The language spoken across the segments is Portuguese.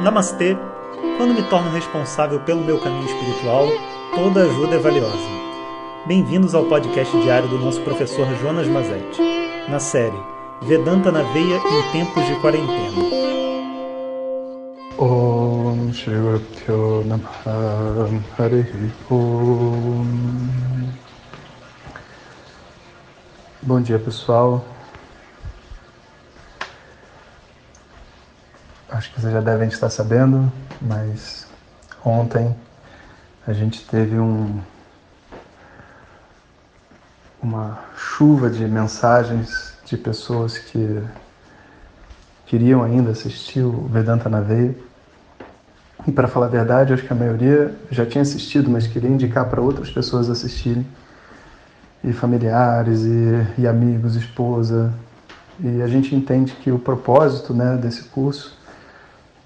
Namastê! Quando me torno responsável pelo meu caminho espiritual, toda ajuda é valiosa. Bem-vindos ao podcast diário do nosso professor Jonas Mazetti, na série Vedanta na Veia em Tempos de Quarentena. Bom dia pessoal, acho que vocês já devem estar sabendo, mas ontem a gente teve um, uma chuva de mensagens de pessoas que queriam ainda assistir o Vedanta na Veia. E para falar a verdade, acho que a maioria já tinha assistido, mas queria indicar para outras pessoas assistirem. E familiares, e, e amigos, esposa. E a gente entende que o propósito né, desse curso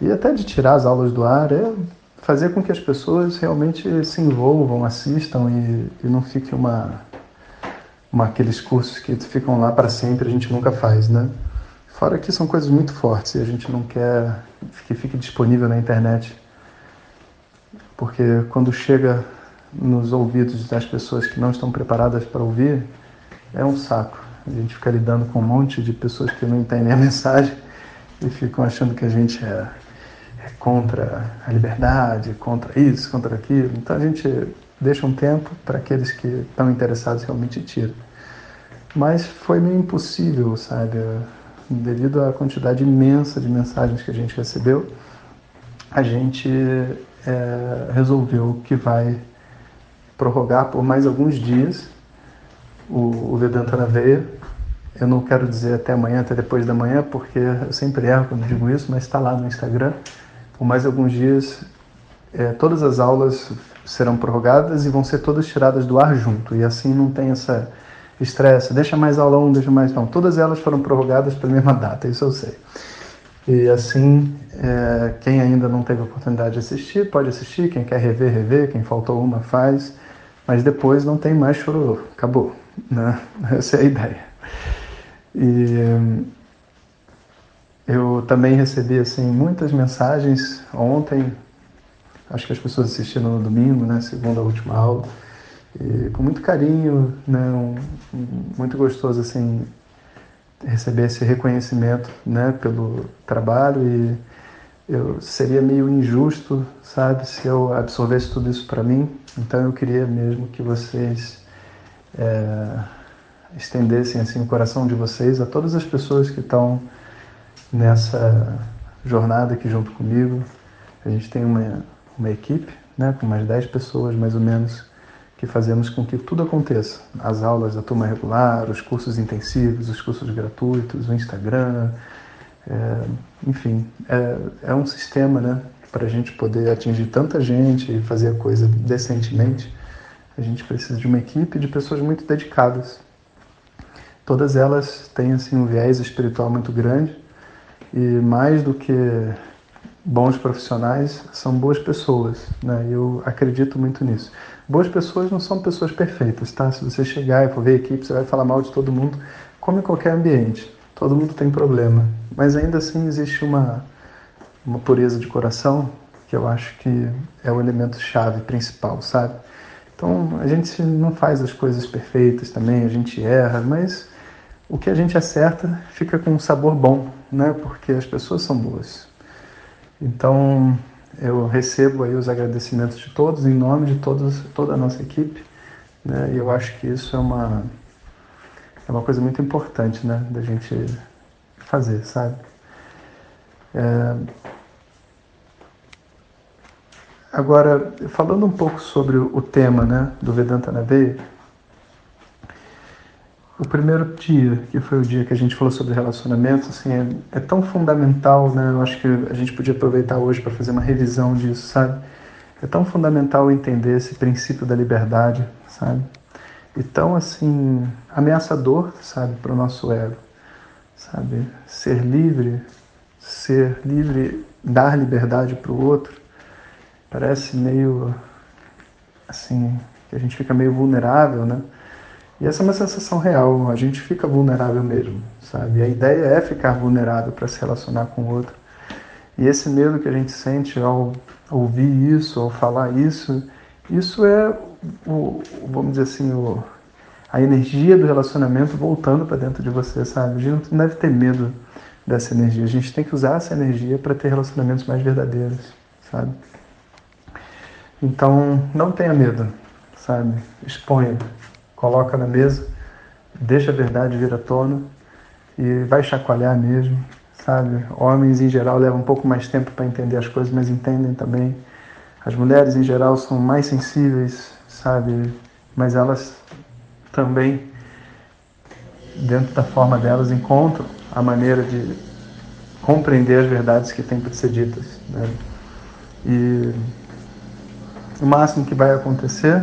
e até de tirar as aulas do ar é fazer com que as pessoas realmente se envolvam, assistam e, e não fique uma, uma aqueles cursos que ficam lá para sempre a gente nunca faz, né? Fora que são coisas muito fortes e a gente não quer que fique disponível na internet, porque quando chega nos ouvidos das pessoas que não estão preparadas para ouvir, é um saco. A gente fica lidando com um monte de pessoas que não entendem a mensagem e ficam achando que a gente é contra a liberdade, contra isso, contra aquilo. Então a gente deixa um tempo para aqueles que estão interessados realmente tiram. Mas foi meio impossível, sabe? Devido à quantidade imensa de mensagens que a gente recebeu, a gente é, resolveu que vai prorrogar por mais alguns dias o, o Vedanta na Veia. Eu não quero dizer até amanhã, até depois da manhã, porque eu sempre erro quando digo isso, mas está lá no Instagram por mais alguns dias, é, todas as aulas serão prorrogadas e vão ser todas tiradas do ar junto. E assim não tem essa estresse, deixa mais aula um, deixa mais. Não, todas elas foram prorrogadas para a mesma data, isso eu sei. E assim, é, quem ainda não teve oportunidade de assistir, pode assistir. Quem quer rever, rever. Quem faltou uma, faz. Mas depois não tem mais choro, acabou. Né? Essa é a ideia. E eu também recebi assim muitas mensagens ontem. Acho que as pessoas assistiram no domingo, né, segunda última aula, e com muito carinho, né, um, muito gostoso assim receber esse reconhecimento, né, pelo trabalho. E eu seria meio injusto, sabe, se eu absorvesse tudo isso para mim. Então eu queria mesmo que vocês é, estendessem assim o coração de vocês a todas as pessoas que estão nessa jornada aqui junto comigo. A gente tem uma, uma equipe, né, com mais 10 pessoas mais ou menos, que fazemos com que tudo aconteça. As aulas da turma regular, os cursos intensivos, os cursos gratuitos, o Instagram, é, enfim, é, é um sistema né, para a gente poder atingir tanta gente e fazer a coisa decentemente. A gente precisa de uma equipe de pessoas muito dedicadas. Todas elas têm assim um viés espiritual muito grande e mais do que bons profissionais, são boas pessoas, né? Eu acredito muito nisso. Boas pessoas não são pessoas perfeitas, tá? Se você chegar e for ver a equipe, você vai falar mal de todo mundo, como em qualquer ambiente. Todo mundo tem problema, mas ainda assim existe uma uma pureza de coração que eu acho que é o elemento chave principal, sabe? Então, a gente não faz as coisas perfeitas também, a gente erra, mas o que a gente acerta fica com um sabor bom, né? Porque as pessoas são boas. Então, eu recebo aí os agradecimentos de todos, em nome de todos, toda a nossa equipe, né? E eu acho que isso é uma, é uma coisa muito importante, né? Da gente fazer, sabe? É... Agora, falando um pouco sobre o tema, né? Do Vedanta na Veia, o primeiro dia, que foi o dia que a gente falou sobre relacionamentos, assim, é, é tão fundamental, né? Eu acho que a gente podia aproveitar hoje para fazer uma revisão disso, sabe? É tão fundamental entender esse princípio da liberdade, sabe? E tão, assim, ameaçador, sabe, para o nosso ego, sabe? Ser livre, ser livre, dar liberdade para o outro, parece meio, assim, que a gente fica meio vulnerável, né? E essa é uma sensação real, a gente fica vulnerável mesmo, sabe? A ideia é ficar vulnerável para se relacionar com o outro. E esse medo que a gente sente ao ouvir isso, ao falar isso, isso é o, vamos dizer assim, o, a energia do relacionamento voltando para dentro de você, sabe? A gente não deve ter medo dessa energia. A gente tem que usar essa energia para ter relacionamentos mais verdadeiros, sabe? Então, não tenha medo, sabe? Exponha, coloca na mesa, deixa a verdade vir à tona e vai chacoalhar mesmo, sabe? Homens em geral levam um pouco mais tempo para entender as coisas, mas entendem também. As mulheres em geral são mais sensíveis, sabe? Mas elas também, dentro da forma delas, encontram a maneira de compreender as verdades que têm para ser ditas. Né? E o máximo que vai acontecer,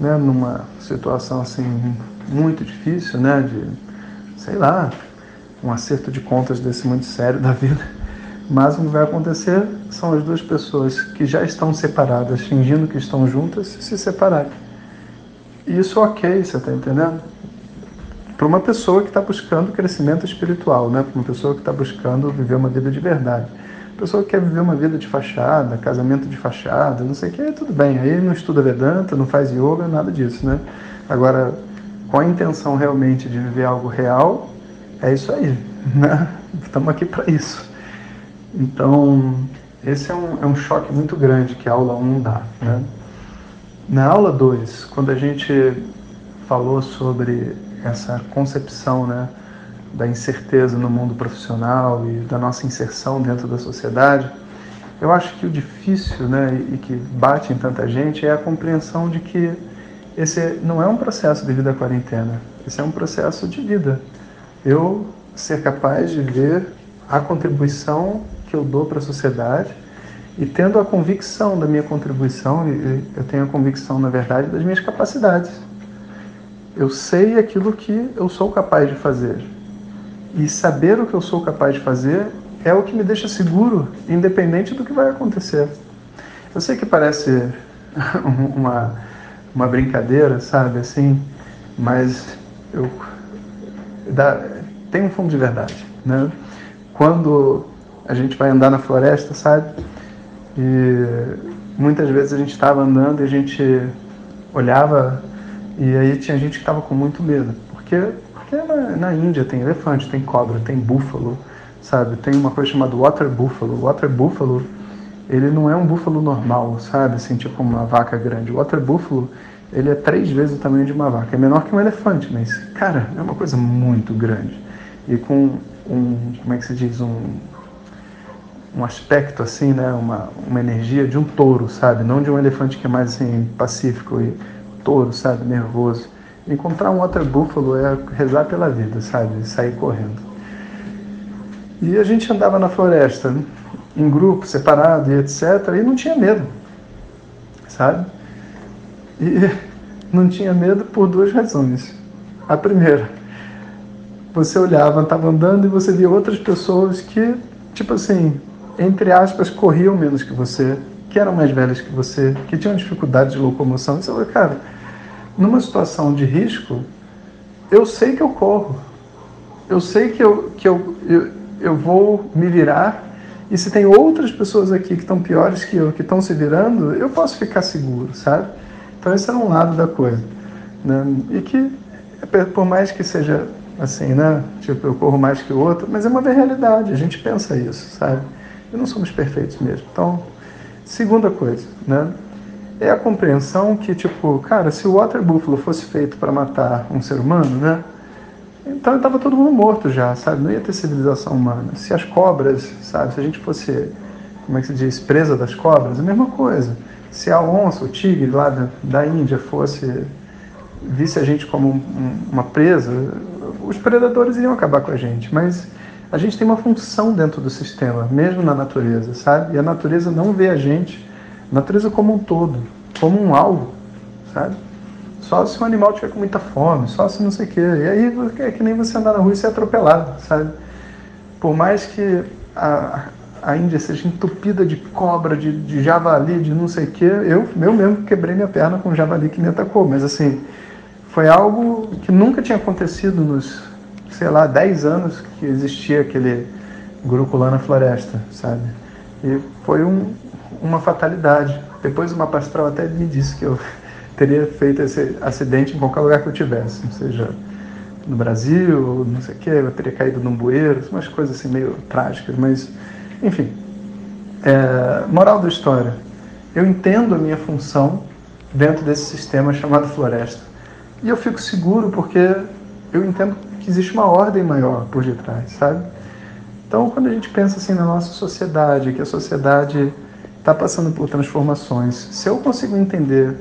né, numa situação assim muito difícil, né, de, sei lá, um acerto de contas desse muito sério da vida, o máximo que vai acontecer são as duas pessoas que já estão separadas, fingindo que estão juntas, se separarem. Isso ok, você está entendendo? Para uma pessoa que está buscando crescimento espiritual, né? para uma pessoa que está buscando viver uma vida de verdade. Pessoa que quer viver uma vida de fachada, casamento de fachada, não sei o que, tudo bem. Aí não estuda Vedanta, não faz yoga, nada disso, né? Agora, com a intenção realmente de viver algo real, é isso aí, né? Estamos aqui para isso. Então, esse é um, é um choque muito grande que a aula 1 dá, né? Na aula 2, quando a gente falou sobre essa concepção, né, da incerteza no mundo profissional e da nossa inserção dentro da sociedade, eu acho que o difícil, né, e que bate em tanta gente é a compreensão de que esse não é um processo de vida quarentena, esse é um processo de vida. Eu ser capaz de ver a contribuição que eu dou para a sociedade e tendo a convicção da minha contribuição, eu tenho a convicção, na verdade, das minhas capacidades. Eu sei aquilo que eu sou capaz de fazer. E saber o que eu sou capaz de fazer é o que me deixa seguro, independente do que vai acontecer. Eu sei que parece uma, uma brincadeira, sabe, assim, mas eu dá, tem um fundo de verdade, né? Quando a gente vai andar na floresta, sabe? E muitas vezes a gente estava andando e a gente olhava e aí tinha gente que estava com muito medo, porque porque na, na, Índia tem elefante, tem cobra, tem búfalo, sabe? Tem uma coisa chamada water buffalo. Water buffalo, ele não é um búfalo normal, sabe? Assim, tipo uma vaca grande. Water buffalo, ele é três vezes o tamanho de uma vaca. É menor que um elefante, mas, cara, é uma coisa muito grande. E com um, como é que se diz? Um, um aspecto assim, né? Uma, uma energia de um touro, sabe? Não de um elefante que é mais assim, pacífico e touro, sabe? Nervoso. Encontrar um outro búfalo é rezar pela vida, sabe? Sair correndo. E a gente andava na floresta, em grupo, separado e etc. E não tinha medo, sabe? E não tinha medo por duas razões. A primeira, você olhava, estava andando e você via outras pessoas que, tipo assim, entre aspas, corriam menos que você, que eram mais velhas que você, que tinham dificuldade de locomoção. E você falou, cara, numa situação de risco, eu sei que eu corro. Eu sei que eu, que eu, eu, eu vou me virar. E se tem outras pessoas aqui que estão piores que eu, que estão se virando, eu posso ficar seguro, sabe? Então esse é um lado da coisa. Né? E que, por mais que seja assim, né? Tipo, eu corro mais que o outro, mas é uma realidade, a gente pensa isso, sabe? E não somos perfeitos mesmo. Então, segunda coisa, né? É a compreensão que, tipo, cara, se o Water Buffalo fosse feito para matar um ser humano, né? Então estava todo mundo morto já, sabe? Não ia ter civilização humana. Se as cobras, sabe? Se a gente fosse, como é que se diz, presa das cobras, a mesma coisa. Se a onça, o tigre lá da, da Índia fosse, visse a gente como um, uma presa, os predadores iriam acabar com a gente. Mas a gente tem uma função dentro do sistema, mesmo na natureza, sabe? E a natureza não vê a gente natureza como um todo, como um alvo, sabe? Só se o animal tiver com muita fome, só se não sei o quê. E aí é que nem você andar na rua e ser atropelado, sabe? Por mais que a, a Índia seja entupida de cobra, de, de javali, de não sei o quê, eu, eu mesmo quebrei minha perna com um javali que me atacou. Mas assim, foi algo que nunca tinha acontecido nos, sei lá, 10 anos que existia aquele Gurukulana Floresta, sabe? E foi um, uma fatalidade. Depois uma pastoral até me disse que eu teria feito esse acidente em qualquer lugar que eu tivesse, seja, no Brasil, não sei o quê, eu teria caído num bueiro, umas coisas assim meio trágicas, mas enfim. É, moral da história, eu entendo a minha função dentro desse sistema chamado floresta. E eu fico seguro porque eu entendo que existe uma ordem maior por detrás, sabe? Então, quando a gente pensa assim na nossa sociedade, que a sociedade está passando por transformações, se eu consigo entender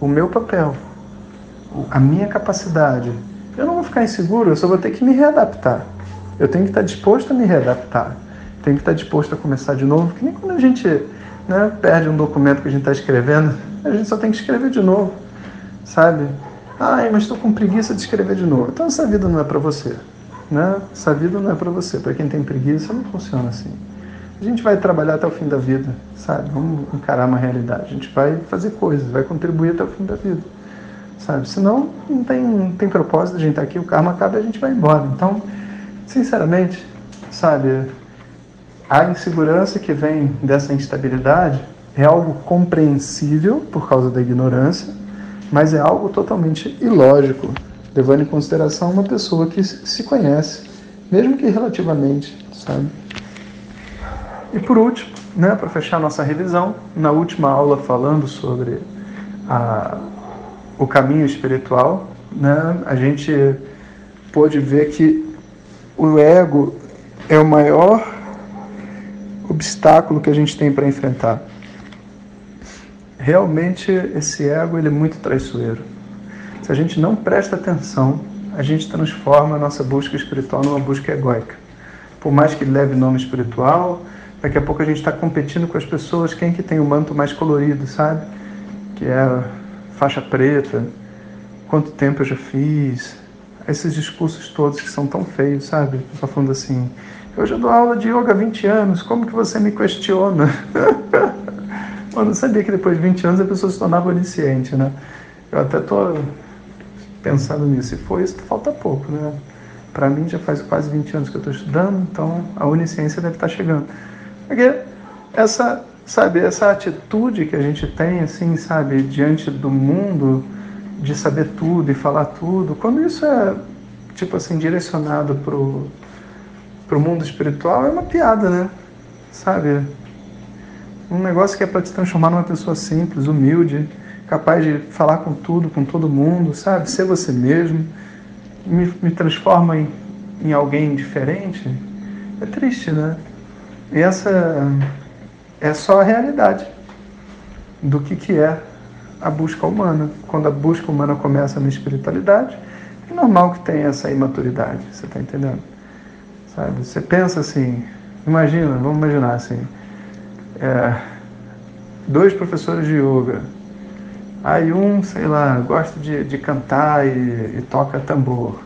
o meu papel, a minha capacidade, eu não vou ficar inseguro, eu só vou ter que me readaptar. Eu tenho que estar disposto a me readaptar. Tenho que estar disposto a começar de novo, que nem quando a gente né, perde um documento que a gente está escrevendo, a gente só tem que escrever de novo, sabe? Ai, mas estou com preguiça de escrever de novo. Então essa vida não é para você. Né? Essa vida não é para você. Para quem tem preguiça, não funciona assim. A gente vai trabalhar até o fim da vida, sabe? Vamos encarar uma realidade. A gente vai fazer coisas, vai contribuir até o fim da vida, sabe? Senão, não tem, não tem propósito a gente estar tá aqui, o karma acaba e a gente vai embora. Então, sinceramente, sabe? A insegurança que vem dessa instabilidade é algo compreensível por causa da ignorância, mas é algo totalmente ilógico levando em consideração uma pessoa que se conhece, mesmo que relativamente, sabe? E por último, né, para fechar nossa revisão, na última aula falando sobre a, o caminho espiritual, né, a gente pôde ver que o ego é o maior obstáculo que a gente tem para enfrentar. Realmente esse ego ele é muito traiçoeiro. Se a gente não presta atenção, a gente transforma a nossa busca espiritual numa busca egóica. Por mais que leve nome espiritual, daqui a pouco a gente está competindo com as pessoas, quem que tem o manto mais colorido, sabe? Que é faixa preta, quanto tempo eu já fiz, esses discursos todos que são tão feios, sabe? Só falando assim, eu já dou aula de yoga há 20 anos, como que você me questiona? eu não sabia que depois de 20 anos a pessoa se tornava onisciente, né? Eu até tô pensando nisso. Se for isso, falta pouco, né? Para mim já faz quase 20 anos que eu estou estudando, então a onisciência deve estar tá chegando. Porque essa, sabe, essa atitude que a gente tem, assim, sabe, diante do mundo, de saber tudo e falar tudo, quando isso é, tipo assim, direcionado pro, pro mundo espiritual, é uma piada, né? Sabe? Um negócio que é para te transformar numa pessoa simples, humilde, capaz de falar com tudo, com todo mundo, sabe? Ser você mesmo, me, me transforma em, em alguém diferente. É triste, né? Essa é só a realidade do que, que é a busca humana. Quando a busca humana começa na espiritualidade, é normal que tenha essa imaturidade, você está entendendo? Sabe? Você pensa assim, imagina, vamos imaginar assim, é, dois professores de yoga, Aí um, sei lá, gosta de, de cantar e, e toca tambor.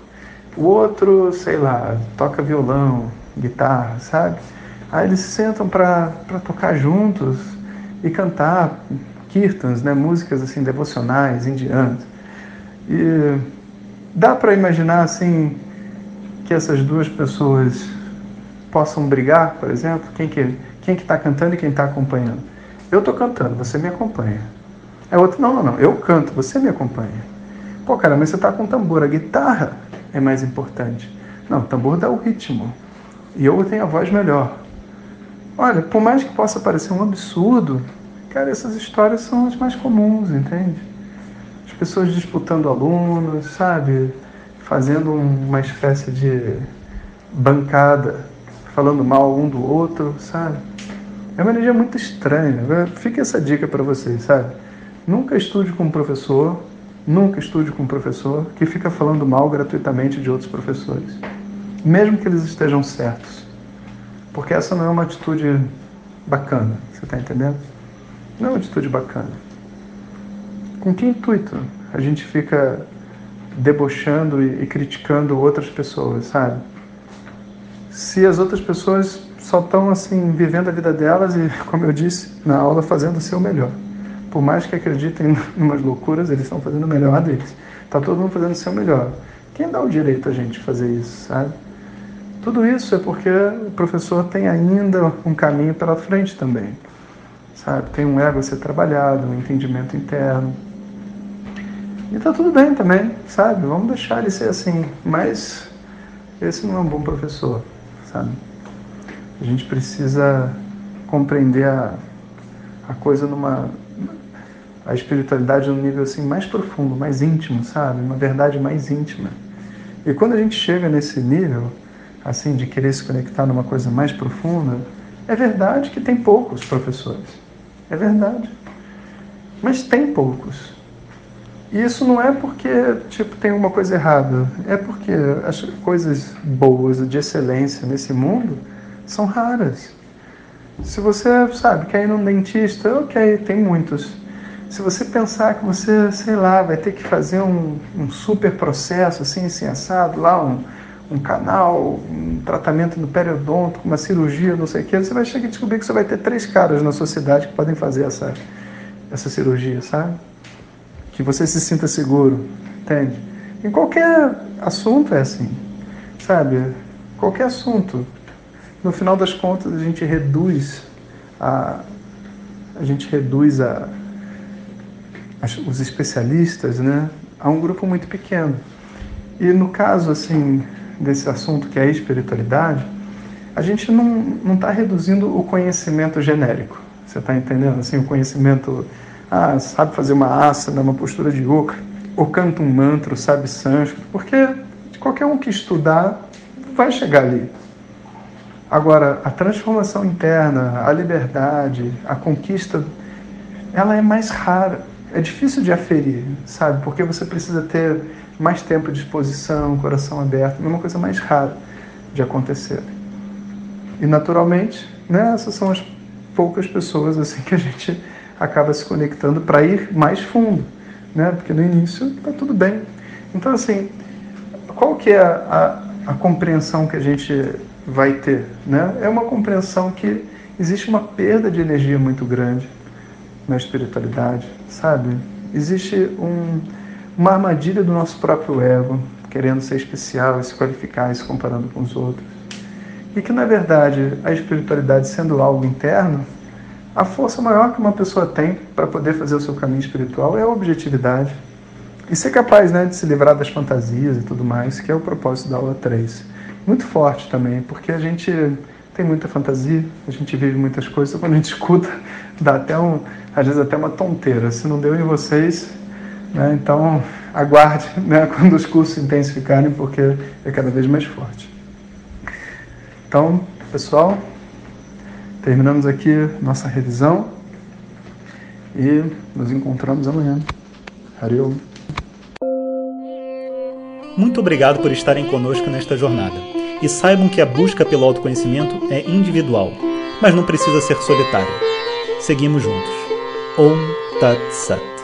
O outro, sei lá, toca violão, guitarra, sabe? Aí eles se sentam para tocar juntos e cantar kirtans, né, músicas assim devocionais indianas. E dá para imaginar assim que essas duas pessoas possam brigar, por exemplo, quem que quem que está cantando e quem está acompanhando. Eu estou cantando, você me acompanha. É outro, não, não, não, eu canto, você me acompanha. Pô, cara, mas você tá com tambor, a guitarra é mais importante. Não, o tambor dá o ritmo. E eu tenho a voz melhor. Olha, por mais que possa parecer um absurdo, cara, essas histórias são as mais comuns, entende? As pessoas disputando alunos, sabe? Fazendo uma espécie de bancada, falando mal um do outro, sabe? É uma energia muito estranha. Fica essa dica para vocês, sabe? Nunca estude com um professor, nunca estude com um professor que fica falando mal gratuitamente de outros professores, mesmo que eles estejam certos. Porque essa não é uma atitude bacana, você está entendendo? Não é uma atitude bacana. Com que intuito a gente fica debochando e, e criticando outras pessoas, sabe? Se as outras pessoas só estão assim vivendo a vida delas e, como eu disse na aula, fazendo o seu melhor por mais que acreditem em umas loucuras, eles estão fazendo o melhor deles. Está todo mundo fazendo o seu melhor. Quem dá o direito a gente fazer isso, sabe? Tudo isso é porque o professor tem ainda um caminho pela frente também. Sabe? Tem um ego a ser trabalhado, um entendimento interno. E tá tudo bem também, sabe? Vamos deixar ele ser assim. Mas esse não é um bom professor, sabe? A gente precisa compreender a, a coisa numa a espiritualidade num nível assim mais profundo, mais íntimo, sabe? Uma verdade mais íntima. E quando a gente chega nesse nível, assim, de querer se conectar numa coisa mais profunda, é verdade que tem poucos professores. É verdade. Mas tem poucos. E isso não é porque, tipo, tem uma coisa errada. É porque as coisas boas, de excelência nesse mundo, são raras. Se você, sabe, quer ir num dentista, ok, tem muitos. Se você pensar que você, sei lá, vai ter que fazer um, um super processo, assim, assim, assado, lá um, um canal, um tratamento no periodonto, uma cirurgia, não sei o quê, você vai chegar a descobrir que você vai ter três caras na sociedade que podem fazer essa, essa cirurgia, sabe? Que você se sinta seguro, entende? Em qualquer assunto é assim, sabe? Qualquer assunto. No final das contas, a gente reduz a, a gente reduz a, os especialistas, né, a um grupo muito pequeno. E no caso assim desse assunto que é a espiritualidade, a gente não está reduzindo o conhecimento genérico. Você está entendendo? Assim, o conhecimento, ah, sabe fazer uma asana, uma postura de yoga, ou canta um mantra, sabe sânscrito, porque qualquer um que estudar vai chegar ali. Agora, a transformação interna, a liberdade, a conquista, ela é mais rara é difícil de aferir, sabe? Porque você precisa ter mais tempo de exposição, coração aberto, é uma coisa mais rara de acontecer. E naturalmente, né, essas são as poucas pessoas assim que a gente acaba se conectando para ir mais fundo, né? Porque no início está tudo bem. Então assim, qual que é a, a, a compreensão que a gente vai ter, né? É uma compreensão que existe uma perda de energia muito grande na espiritualidade, sabe? Existe um, uma armadilha do nosso próprio ego, querendo ser especial, se qualificar, se comparando com os outros. E que, na verdade, a espiritualidade sendo algo interno, a força maior que uma pessoa tem para poder fazer o seu caminho espiritual é a objetividade. E ser capaz né, de se livrar das fantasias e tudo mais, que é o propósito da aula 3. Muito forte também, porque a gente tem muita fantasia, a gente vive muitas coisas, quando a gente escuta, dá até um, às vezes até uma tonteira. Se não deu em vocês, né, então aguarde né, quando os cursos intensificarem, porque é cada vez mais forte. Então, pessoal, terminamos aqui nossa revisão e nos encontramos amanhã. Hariom. Muito obrigado por estarem conosco nesta jornada. E saibam que a busca pelo autoconhecimento é individual, mas não precisa ser solitária. Seguimos juntos. Om Tat Sat.